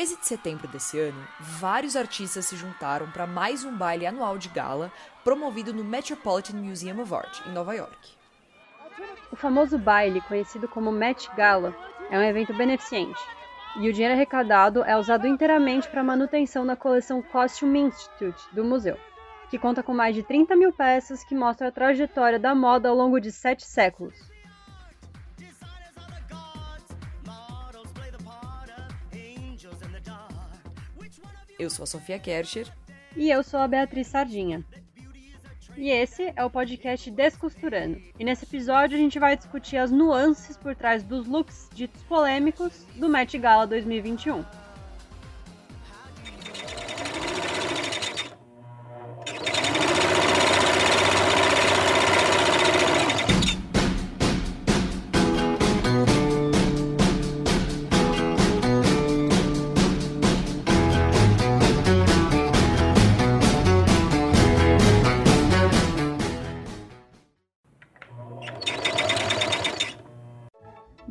13 de setembro desse ano, vários artistas se juntaram para mais um baile anual de gala promovido no Metropolitan Museum of Art, em Nova York. O famoso baile, conhecido como Met Gala, é um evento beneficente, e o dinheiro arrecadado é usado inteiramente para a manutenção da coleção Costume Institute do museu, que conta com mais de 30 mil peças que mostram a trajetória da moda ao longo de sete séculos. Eu sou a Sofia Kercher. E eu sou a Beatriz Sardinha. E esse é o podcast Descosturando. E nesse episódio a gente vai discutir as nuances por trás dos looks ditos polêmicos do Met Gala 2021.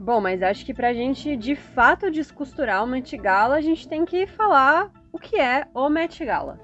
Bom, mas acho que pra gente de fato descosturar o Met Gala, a gente tem que falar o que é o Met Gala.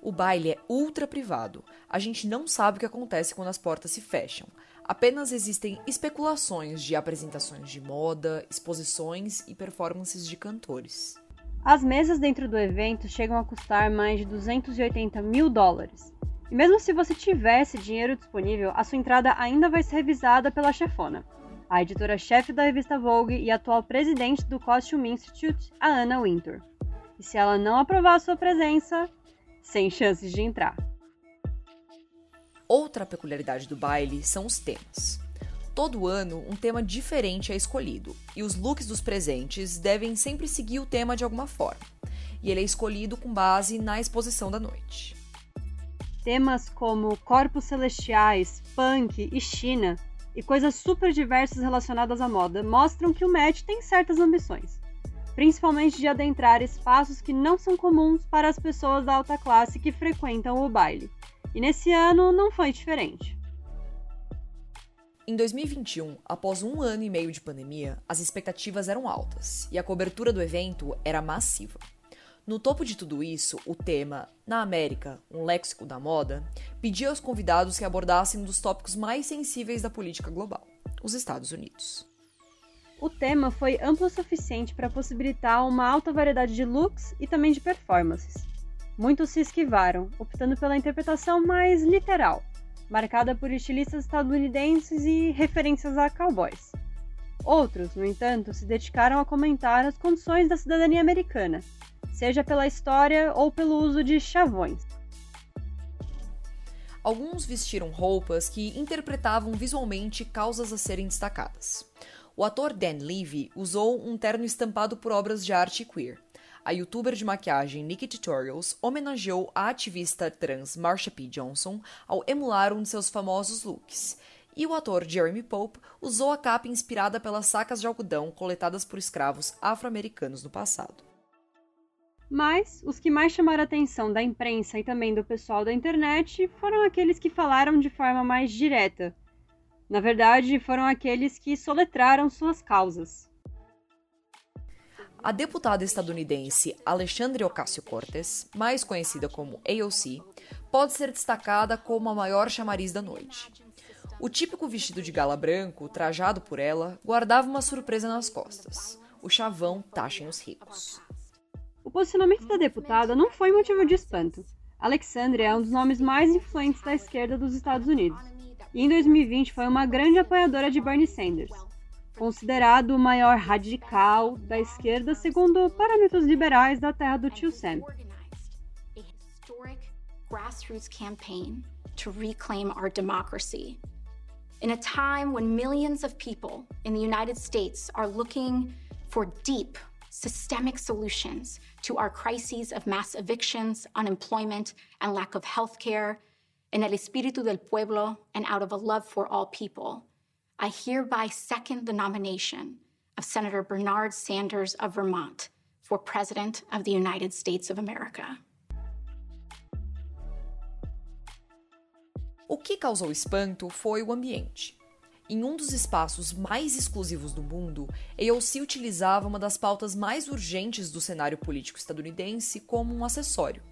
O baile é ultra privado. A gente não sabe o que acontece quando as portas se fecham. Apenas existem especulações de apresentações de moda, exposições e performances de cantores. As mesas dentro do evento chegam a custar mais de 280 mil dólares. E mesmo se você tivesse dinheiro disponível, a sua entrada ainda vai ser revisada pela chefona a editora-chefe da revista Vogue e atual presidente do Costume Institute, a Anna Wintour. E se ela não aprovar sua presença, sem chances de entrar. Outra peculiaridade do baile são os temas. Todo ano, um tema diferente é escolhido, e os looks dos presentes devem sempre seguir o tema de alguma forma. E ele é escolhido com base na exposição da noite. Temas como corpos celestiais, punk e China e coisas super diversas relacionadas à moda mostram que o Met tem certas ambições, principalmente de adentrar espaços que não são comuns para as pessoas da alta classe que frequentam o baile. E nesse ano não foi diferente. Em 2021, após um ano e meio de pandemia, as expectativas eram altas e a cobertura do evento era massiva. No topo de tudo isso, o tema Na América, um léxico da moda, pedia aos convidados que abordassem um dos tópicos mais sensíveis da política global, os Estados Unidos. O tema foi amplo o suficiente para possibilitar uma alta variedade de looks e também de performances. Muitos se esquivaram, optando pela interpretação mais literal, marcada por estilistas estadunidenses e referências a cowboys. Outros, no entanto, se dedicaram a comentar as condições da cidadania americana seja pela história ou pelo uso de chavões. Alguns vestiram roupas que interpretavam visualmente causas a serem destacadas. O ator Dan Levy usou um terno estampado por obras de arte queer. A youtuber de maquiagem Nikki Tutorials homenageou a ativista trans Marsha P. Johnson ao emular um de seus famosos looks. E o ator Jeremy Pope usou a capa inspirada pelas sacas de algodão coletadas por escravos afro-americanos no passado. Mas os que mais chamaram a atenção da imprensa e também do pessoal da internet foram aqueles que falaram de forma mais direta. Na verdade, foram aqueles que soletraram suas causas. A deputada estadunidense Alexandre Ocasio-Cortez, mais conhecida como AOC, pode ser destacada como a maior chamariz da noite. O típico vestido de gala branco, trajado por ela, guardava uma surpresa nas costas: o chavão taxem os ricos. O posicionamento da deputada não foi motivo de espanto. Alexandria é um dos nomes mais influentes da esquerda dos Estados Unidos. E em 2020 foi uma grande apoiadora de Bernie Sanders, considerado o maior radical da esquerda segundo parâmetros liberais da terra do tio Sam. grassroots campaign to reclaim our democracy. In a time when millions of people in the United States are looking for deep systemic solutions to our crises of mass evictions, unemployment, and lack of health care, in el espíritu del pueblo and out of a love for all people, I hereby second the nomination of Senator Bernard Sanders of Vermont for President of the United States of America. O que causou espanto foi o ambiente. Em um dos espaços mais exclusivos do mundo, AOC utilizava uma das pautas mais urgentes do cenário político estadunidense como um acessório.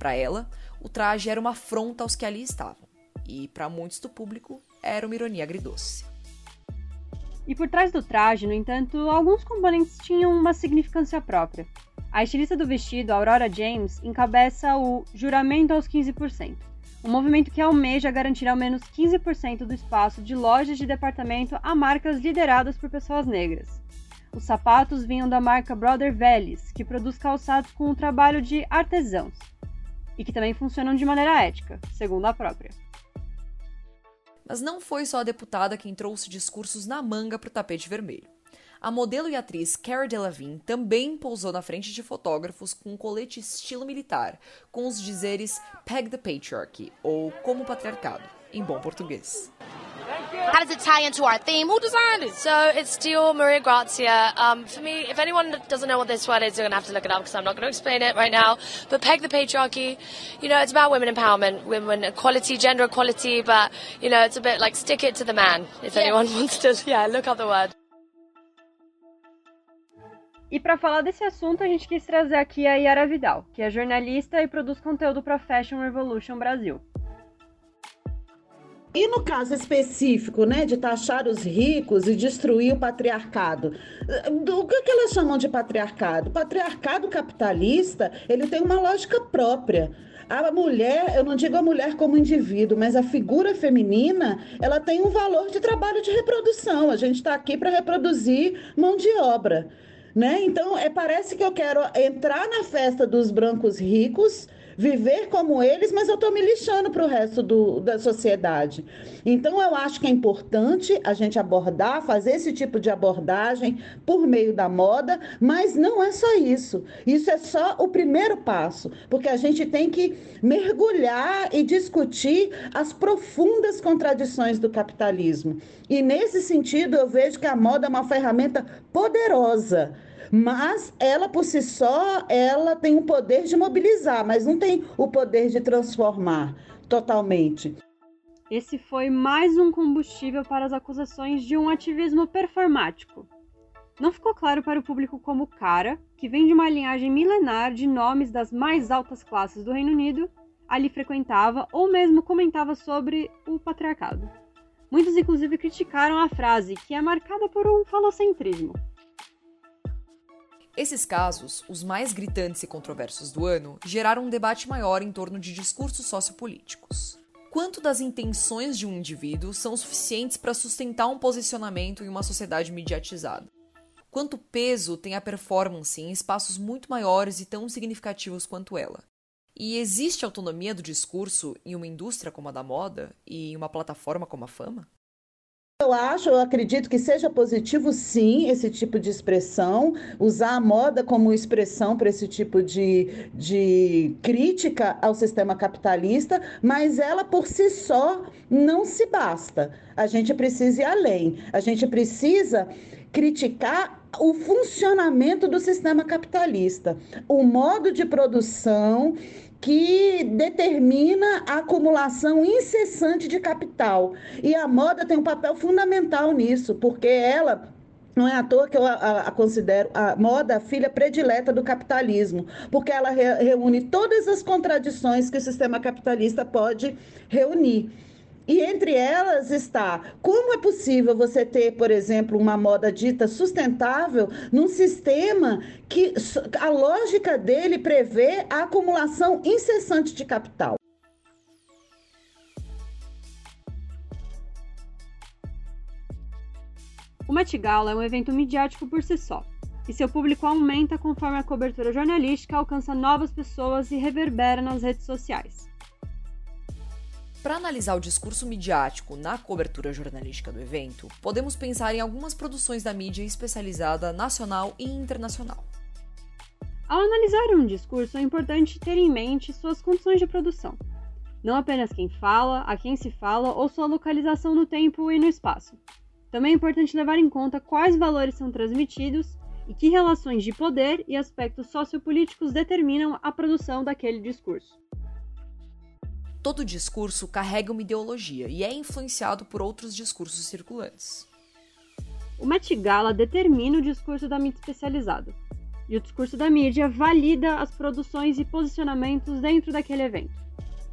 Para ela, o traje era uma afronta aos que ali estavam, e para muitos do público, era uma ironia agridoce. E por trás do traje, no entanto, alguns componentes tinham uma significância própria. A estilista do vestido, Aurora James, encabeça o Juramento aos 15%, um movimento que almeja garantir ao menos 15% do espaço de lojas de departamento a marcas lideradas por pessoas negras. Os sapatos vinham da marca Brother Velles, que produz calçados com o trabalho de artesãos, e que também funcionam de maneira ética, segundo a própria. Mas não foi só a deputada quem trouxe discursos na manga para o tapete vermelho. A modelo e atriz Cara Delevingne também pousou na frente de fotógrafos com um colete estilo militar, com os dizeres Peg the Patriarchy, ou Como o Patriarcado, em bom português. How does it tie into our theme? Who designed it? So it's still Maria Grazia. Um, for me, if anyone doesn't know what this word is, they're going to have to look it up because I'm not going to explain it right now. But peg the patriarchy, you know, it's about women empowerment, women equality, gender equality, but, you know, it's a bit like stick it to the man if yeah. anyone wants to, yeah, look up the word. E para falar desse assunto, a gente quis trazer aqui a Yara Vidal, que é jornalista e produz conteúdo para Fashion Revolution Brasil. E no caso específico, né, de taxar os ricos e destruir o patriarcado, o que, que elas chamam de patriarcado? O patriarcado capitalista, ele tem uma lógica própria. A mulher, eu não digo a mulher como indivíduo, mas a figura feminina, ela tem um valor de trabalho de reprodução. A gente está aqui para reproduzir mão de obra. Né? Então, é, parece que eu quero entrar na festa dos brancos ricos, viver como eles, mas eu estou me lixando para o resto do, da sociedade. Então, eu acho que é importante a gente abordar, fazer esse tipo de abordagem por meio da moda, mas não é só isso. Isso é só o primeiro passo, porque a gente tem que mergulhar e discutir as profundas contradições do capitalismo. E nesse sentido, eu vejo que a moda é uma ferramenta poderosa mas ela por si só, ela tem o poder de mobilizar, mas não tem o poder de transformar totalmente. Esse foi mais um combustível para as acusações de um ativismo performático. Não ficou claro para o público como Cara, que vem de uma linhagem milenar de nomes das mais altas classes do Reino Unido, ali frequentava ou mesmo comentava sobre o patriarcado. Muitos, inclusive, criticaram a frase, que é marcada por um falocentrismo. Esses casos, os mais gritantes e controversos do ano, geraram um debate maior em torno de discursos sociopolíticos. Quanto das intenções de um indivíduo são suficientes para sustentar um posicionamento em uma sociedade mediatizada? Quanto peso tem a performance em espaços muito maiores e tão significativos quanto ela? E existe autonomia do discurso em uma indústria como a da moda e em uma plataforma como a fama? Eu acho, eu acredito que seja positivo, sim, esse tipo de expressão, usar a moda como expressão para esse tipo de, de crítica ao sistema capitalista, mas ela por si só não se basta. A gente precisa ir além, a gente precisa criticar o funcionamento do sistema capitalista, o modo de produção que determina a acumulação incessante de capital. E a moda tem um papel fundamental nisso, porque ela não é à toa que eu a, a, considero a moda a filha predileta do capitalismo, porque ela re, reúne todas as contradições que o sistema capitalista pode reunir. E entre elas está como é possível você ter, por exemplo, uma moda dita sustentável num sistema que a lógica dele prevê a acumulação incessante de capital. O Met Gala é um evento midiático por si só, e seu público aumenta conforme a cobertura jornalística alcança novas pessoas e reverbera nas redes sociais. Para analisar o discurso midiático na cobertura jornalística do evento, podemos pensar em algumas produções da mídia especializada nacional e internacional. Ao analisar um discurso, é importante ter em mente suas condições de produção. Não apenas quem fala, a quem se fala ou sua localização no tempo e no espaço. Também é importante levar em conta quais valores são transmitidos e que relações de poder e aspectos sociopolíticos determinam a produção daquele discurso. Todo discurso carrega uma ideologia e é influenciado por outros discursos circulantes. O Met Gala determina o discurso da mídia especializada, e o discurso da mídia valida as produções e posicionamentos dentro daquele evento.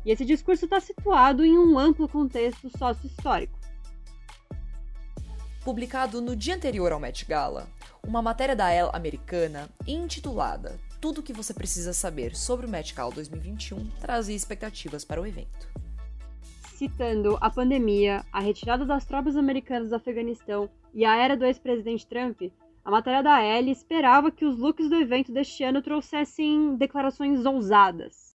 E esse discurso está situado em um amplo contexto sócio-histórico. Publicado no dia anterior ao Met Gala, uma matéria da Elle americana intitulada Tudo o que você precisa saber sobre o Met Gala 2021 trazia expectativas para o evento. Citando a pandemia, a retirada das tropas americanas do Afeganistão e a era do ex-presidente Trump, a matéria da Elle esperava que os looks do evento deste ano trouxessem declarações ousadas.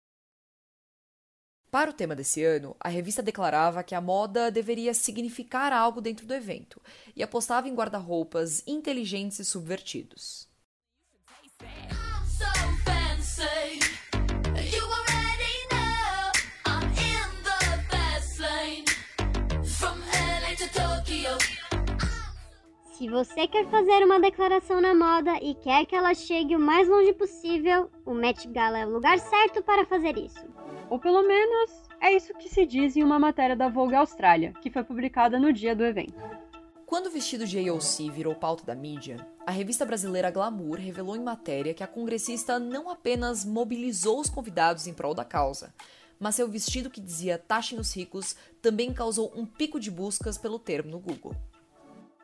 Para o tema desse ano, a revista declarava que a moda deveria significar algo dentro do evento e apostava em guarda-roupas inteligentes e subvertidos. Se você quer fazer uma declaração na moda e quer que ela chegue o mais longe possível, o Met Gala é o lugar certo para fazer isso. Ou pelo menos é isso que se diz em uma matéria da Vogue Austrália, que foi publicada no dia do evento. Quando o vestido de AOC virou pauta da mídia, a revista brasileira Glamour revelou em matéria que a congressista não apenas mobilizou os convidados em prol da causa, mas seu vestido que dizia taxem os ricos também causou um pico de buscas pelo termo no Google.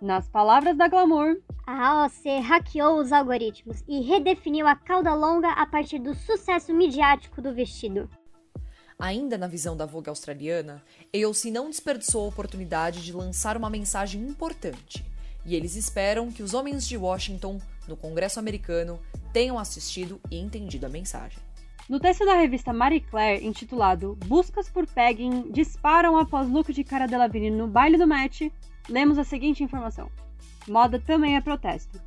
Nas palavras da Glamour, a AOC hackeou os algoritmos e redefiniu a cauda longa a partir do sucesso midiático do vestido. Ainda na visão da Vogue australiana, AOC não desperdiçou a oportunidade de lançar uma mensagem importante, e eles esperam que os homens de Washington, no Congresso americano, tenham assistido e entendido a mensagem. No texto da revista Marie Claire, intitulado Buscas por Pegging disparam após look de Cara Delevingne no baile do Met, lemos a seguinte informação: Moda também é protesto.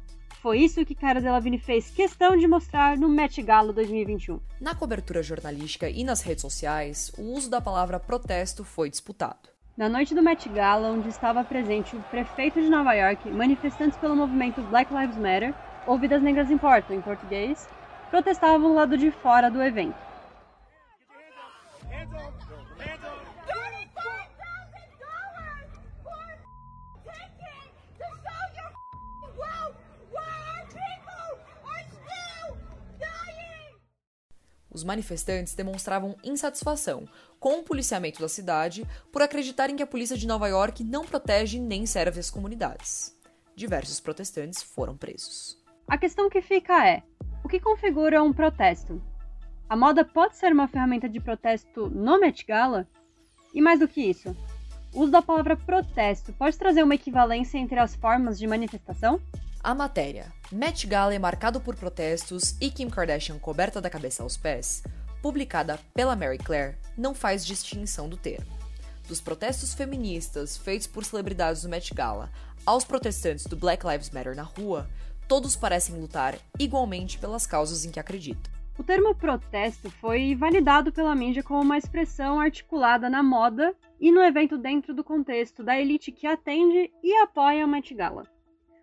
Foi isso que Cara Delevingne fez questão de mostrar no Met Gala 2021. Na cobertura jornalística e nas redes sociais, o uso da palavra protesto foi disputado. Na noite do Met Gala, onde estava presente o prefeito de Nova York, manifestantes pelo movimento Black Lives Matter, ou Vidas Negras Importam em português, protestavam lado de fora do evento. Os manifestantes demonstravam insatisfação com o policiamento da cidade por acreditarem que a polícia de Nova York não protege nem serve as comunidades. Diversos protestantes foram presos. A questão que fica é: o que configura um protesto? A moda pode ser uma ferramenta de protesto no Met Gala? E mais do que isso, o uso da palavra protesto pode trazer uma equivalência entre as formas de manifestação? A matéria Met Gala é marcado por protestos e Kim Kardashian coberta da cabeça aos pés, publicada pela Mary Claire, não faz distinção do termo. Dos protestos feministas feitos por celebridades do Met Gala aos protestantes do Black Lives Matter na rua, todos parecem lutar igualmente pelas causas em que acreditam. O termo protesto foi validado pela mídia como uma expressão articulada na moda e no evento dentro do contexto da elite que atende e apoia o Met Gala.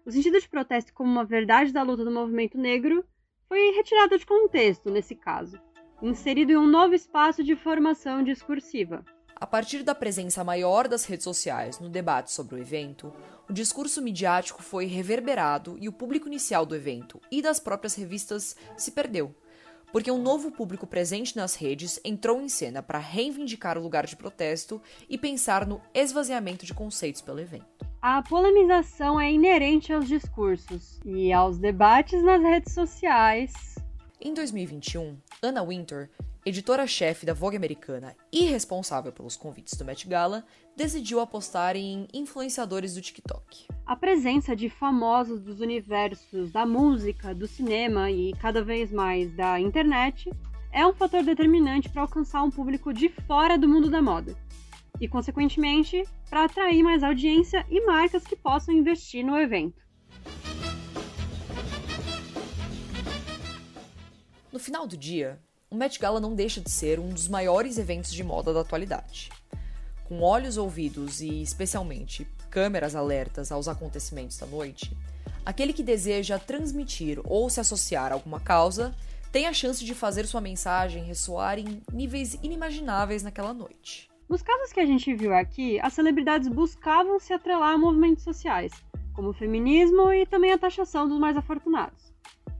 O sentido de protesto como uma verdade da luta do movimento negro foi retirado de contexto nesse caso, inserido em um novo espaço de formação discursiva. A partir da presença maior das redes sociais no debate sobre o evento, o discurso midiático foi reverberado e o público inicial do evento e das próprias revistas se perdeu, porque um novo público presente nas redes entrou em cena para reivindicar o lugar de protesto e pensar no esvaziamento de conceitos pelo evento. A polemização é inerente aos discursos e aos debates nas redes sociais. Em 2021, Anna Winter, editora-chefe da Vogue americana e responsável pelos convites do Met Gala, decidiu apostar em influenciadores do TikTok. A presença de famosos dos universos da música, do cinema e cada vez mais da internet é um fator determinante para alcançar um público de fora do mundo da moda e, consequentemente, para atrair mais audiência e marcas que possam investir no evento. No final do dia, o Met Gala não deixa de ser um dos maiores eventos de moda da atualidade. Com olhos ouvidos e, especialmente, câmeras alertas aos acontecimentos da noite, aquele que deseja transmitir ou se associar a alguma causa tem a chance de fazer sua mensagem ressoar em níveis inimagináveis naquela noite. Nos casos que a gente viu aqui, as celebridades buscavam se atrelar a movimentos sociais, como o feminismo e também a taxação dos mais afortunados.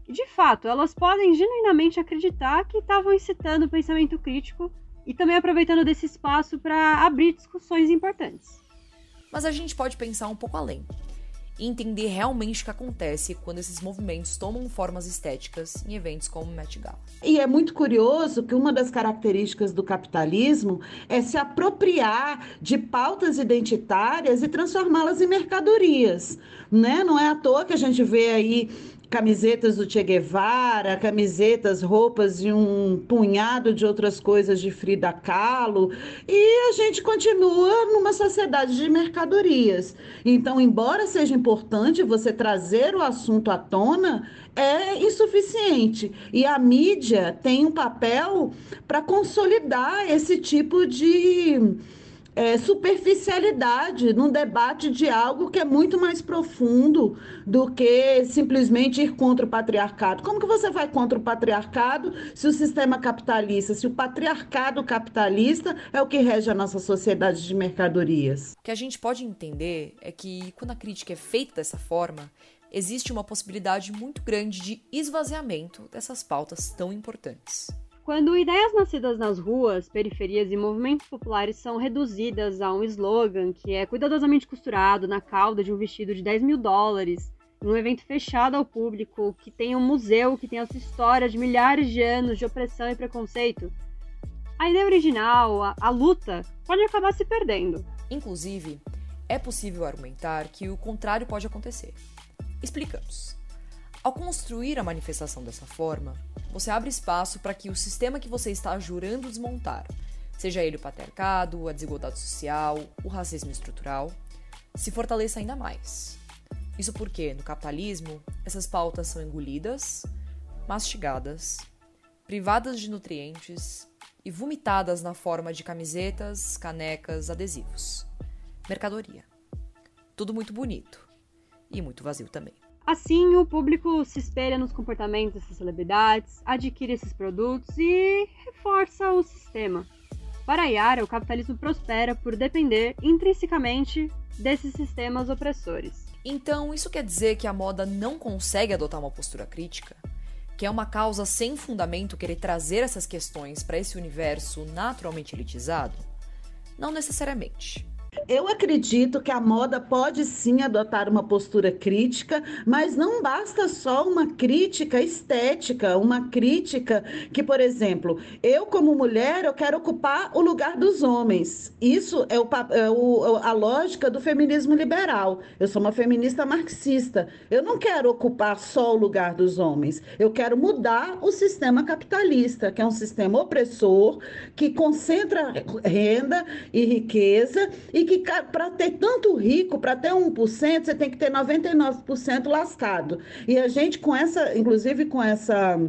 E de fato, elas podem genuinamente acreditar que estavam incitando o pensamento crítico e também aproveitando desse espaço para abrir discussões importantes. Mas a gente pode pensar um pouco além e entender realmente o que acontece quando esses movimentos tomam formas estéticas em eventos como o Met Gala. E é muito curioso que uma das características do capitalismo é se apropriar de pautas identitárias e transformá-las em mercadorias, né? Não é à toa que a gente vê aí camisetas do Che Guevara, camisetas, roupas e um punhado de outras coisas de Frida Kahlo, e a gente continua numa sociedade de mercadorias. Então, embora seja importante você trazer o assunto à tona, é insuficiente. E a mídia tem um papel para consolidar esse tipo de é, superficialidade num debate de algo que é muito mais profundo do que simplesmente ir contra o patriarcado. Como que você vai contra o patriarcado se o sistema capitalista, se o patriarcado capitalista é o que rege a nossa sociedade de mercadorias? O que a gente pode entender é que quando a crítica é feita dessa forma, existe uma possibilidade muito grande de esvaziamento dessas pautas tão importantes. Quando ideias nascidas nas ruas, periferias e movimentos populares são reduzidas a um slogan que é cuidadosamente costurado na cauda de um vestido de 10 mil dólares, em um evento fechado ao público, que tem um museu que tem a sua história de milhares de anos de opressão e preconceito, a ideia original, a, a luta, pode acabar se perdendo. Inclusive, é possível argumentar que o contrário pode acontecer. Explicamos. Ao construir a manifestação dessa forma, você abre espaço para que o sistema que você está jurando desmontar, seja ele o patriarcado, a desigualdade social, o racismo estrutural, se fortaleça ainda mais. Isso porque, no capitalismo, essas pautas são engolidas, mastigadas, privadas de nutrientes e vomitadas na forma de camisetas, canecas, adesivos. Mercadoria. Tudo muito bonito e muito vazio também. Assim, o público se espelha nos comportamentos dessas celebridades, adquire esses produtos e reforça o sistema. Para Yara, o capitalismo prospera por depender intrinsecamente desses sistemas opressores. Então, isso quer dizer que a moda não consegue adotar uma postura crítica? Que é uma causa sem fundamento querer trazer essas questões para esse universo naturalmente elitizado? Não necessariamente. Eu acredito que a moda pode sim adotar uma postura crítica, mas não basta só uma crítica estética, uma crítica que, por exemplo, eu como mulher eu quero ocupar o lugar dos homens. Isso é, o, é o, a lógica do feminismo liberal. Eu sou uma feminista marxista. Eu não quero ocupar só o lugar dos homens. Eu quero mudar o sistema capitalista, que é um sistema opressor que concentra renda e riqueza e que para ter tanto rico, para ter 1%, você tem que ter 99% lascado. E a gente com essa, inclusive com essa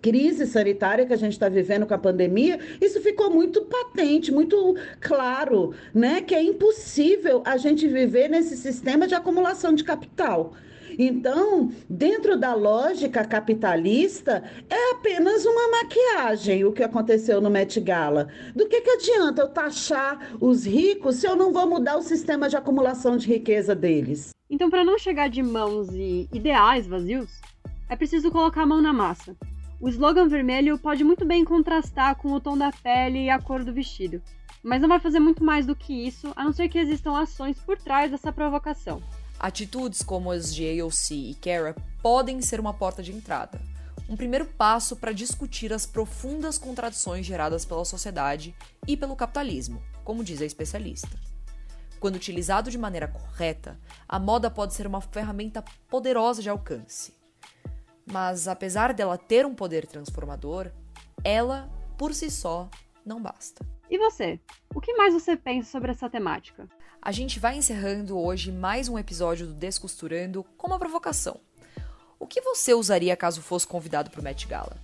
crise sanitária que a gente está vivendo com a pandemia, isso ficou muito patente, muito claro, né? Que é impossível a gente viver nesse sistema de acumulação de capital. Então, dentro da lógica capitalista, é apenas uma maquiagem o que aconteceu no Met Gala. Do que, que adianta eu taxar os ricos se eu não vou mudar o sistema de acumulação de riqueza deles? Então, para não chegar de mãos e ideais vazios, é preciso colocar a mão na massa. O slogan vermelho pode muito bem contrastar com o tom da pele e a cor do vestido, mas não vai fazer muito mais do que isso, a não ser que existam ações por trás dessa provocação. Atitudes como as de AOC e Kara podem ser uma porta de entrada, um primeiro passo para discutir as profundas contradições geradas pela sociedade e pelo capitalismo, como diz a especialista. Quando utilizado de maneira correta, a moda pode ser uma ferramenta poderosa de alcance. Mas apesar dela ter um poder transformador, ela, por si só, não basta. E você? O que mais você pensa sobre essa temática? A gente vai encerrando hoje mais um episódio do Descosturando com uma provocação. O que você usaria caso fosse convidado para o Met Gala?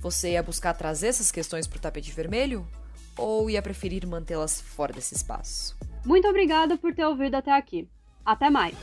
Você ia buscar trazer essas questões para o tapete vermelho? Ou ia preferir mantê-las fora desse espaço? Muito obrigada por ter ouvido até aqui. Até mais!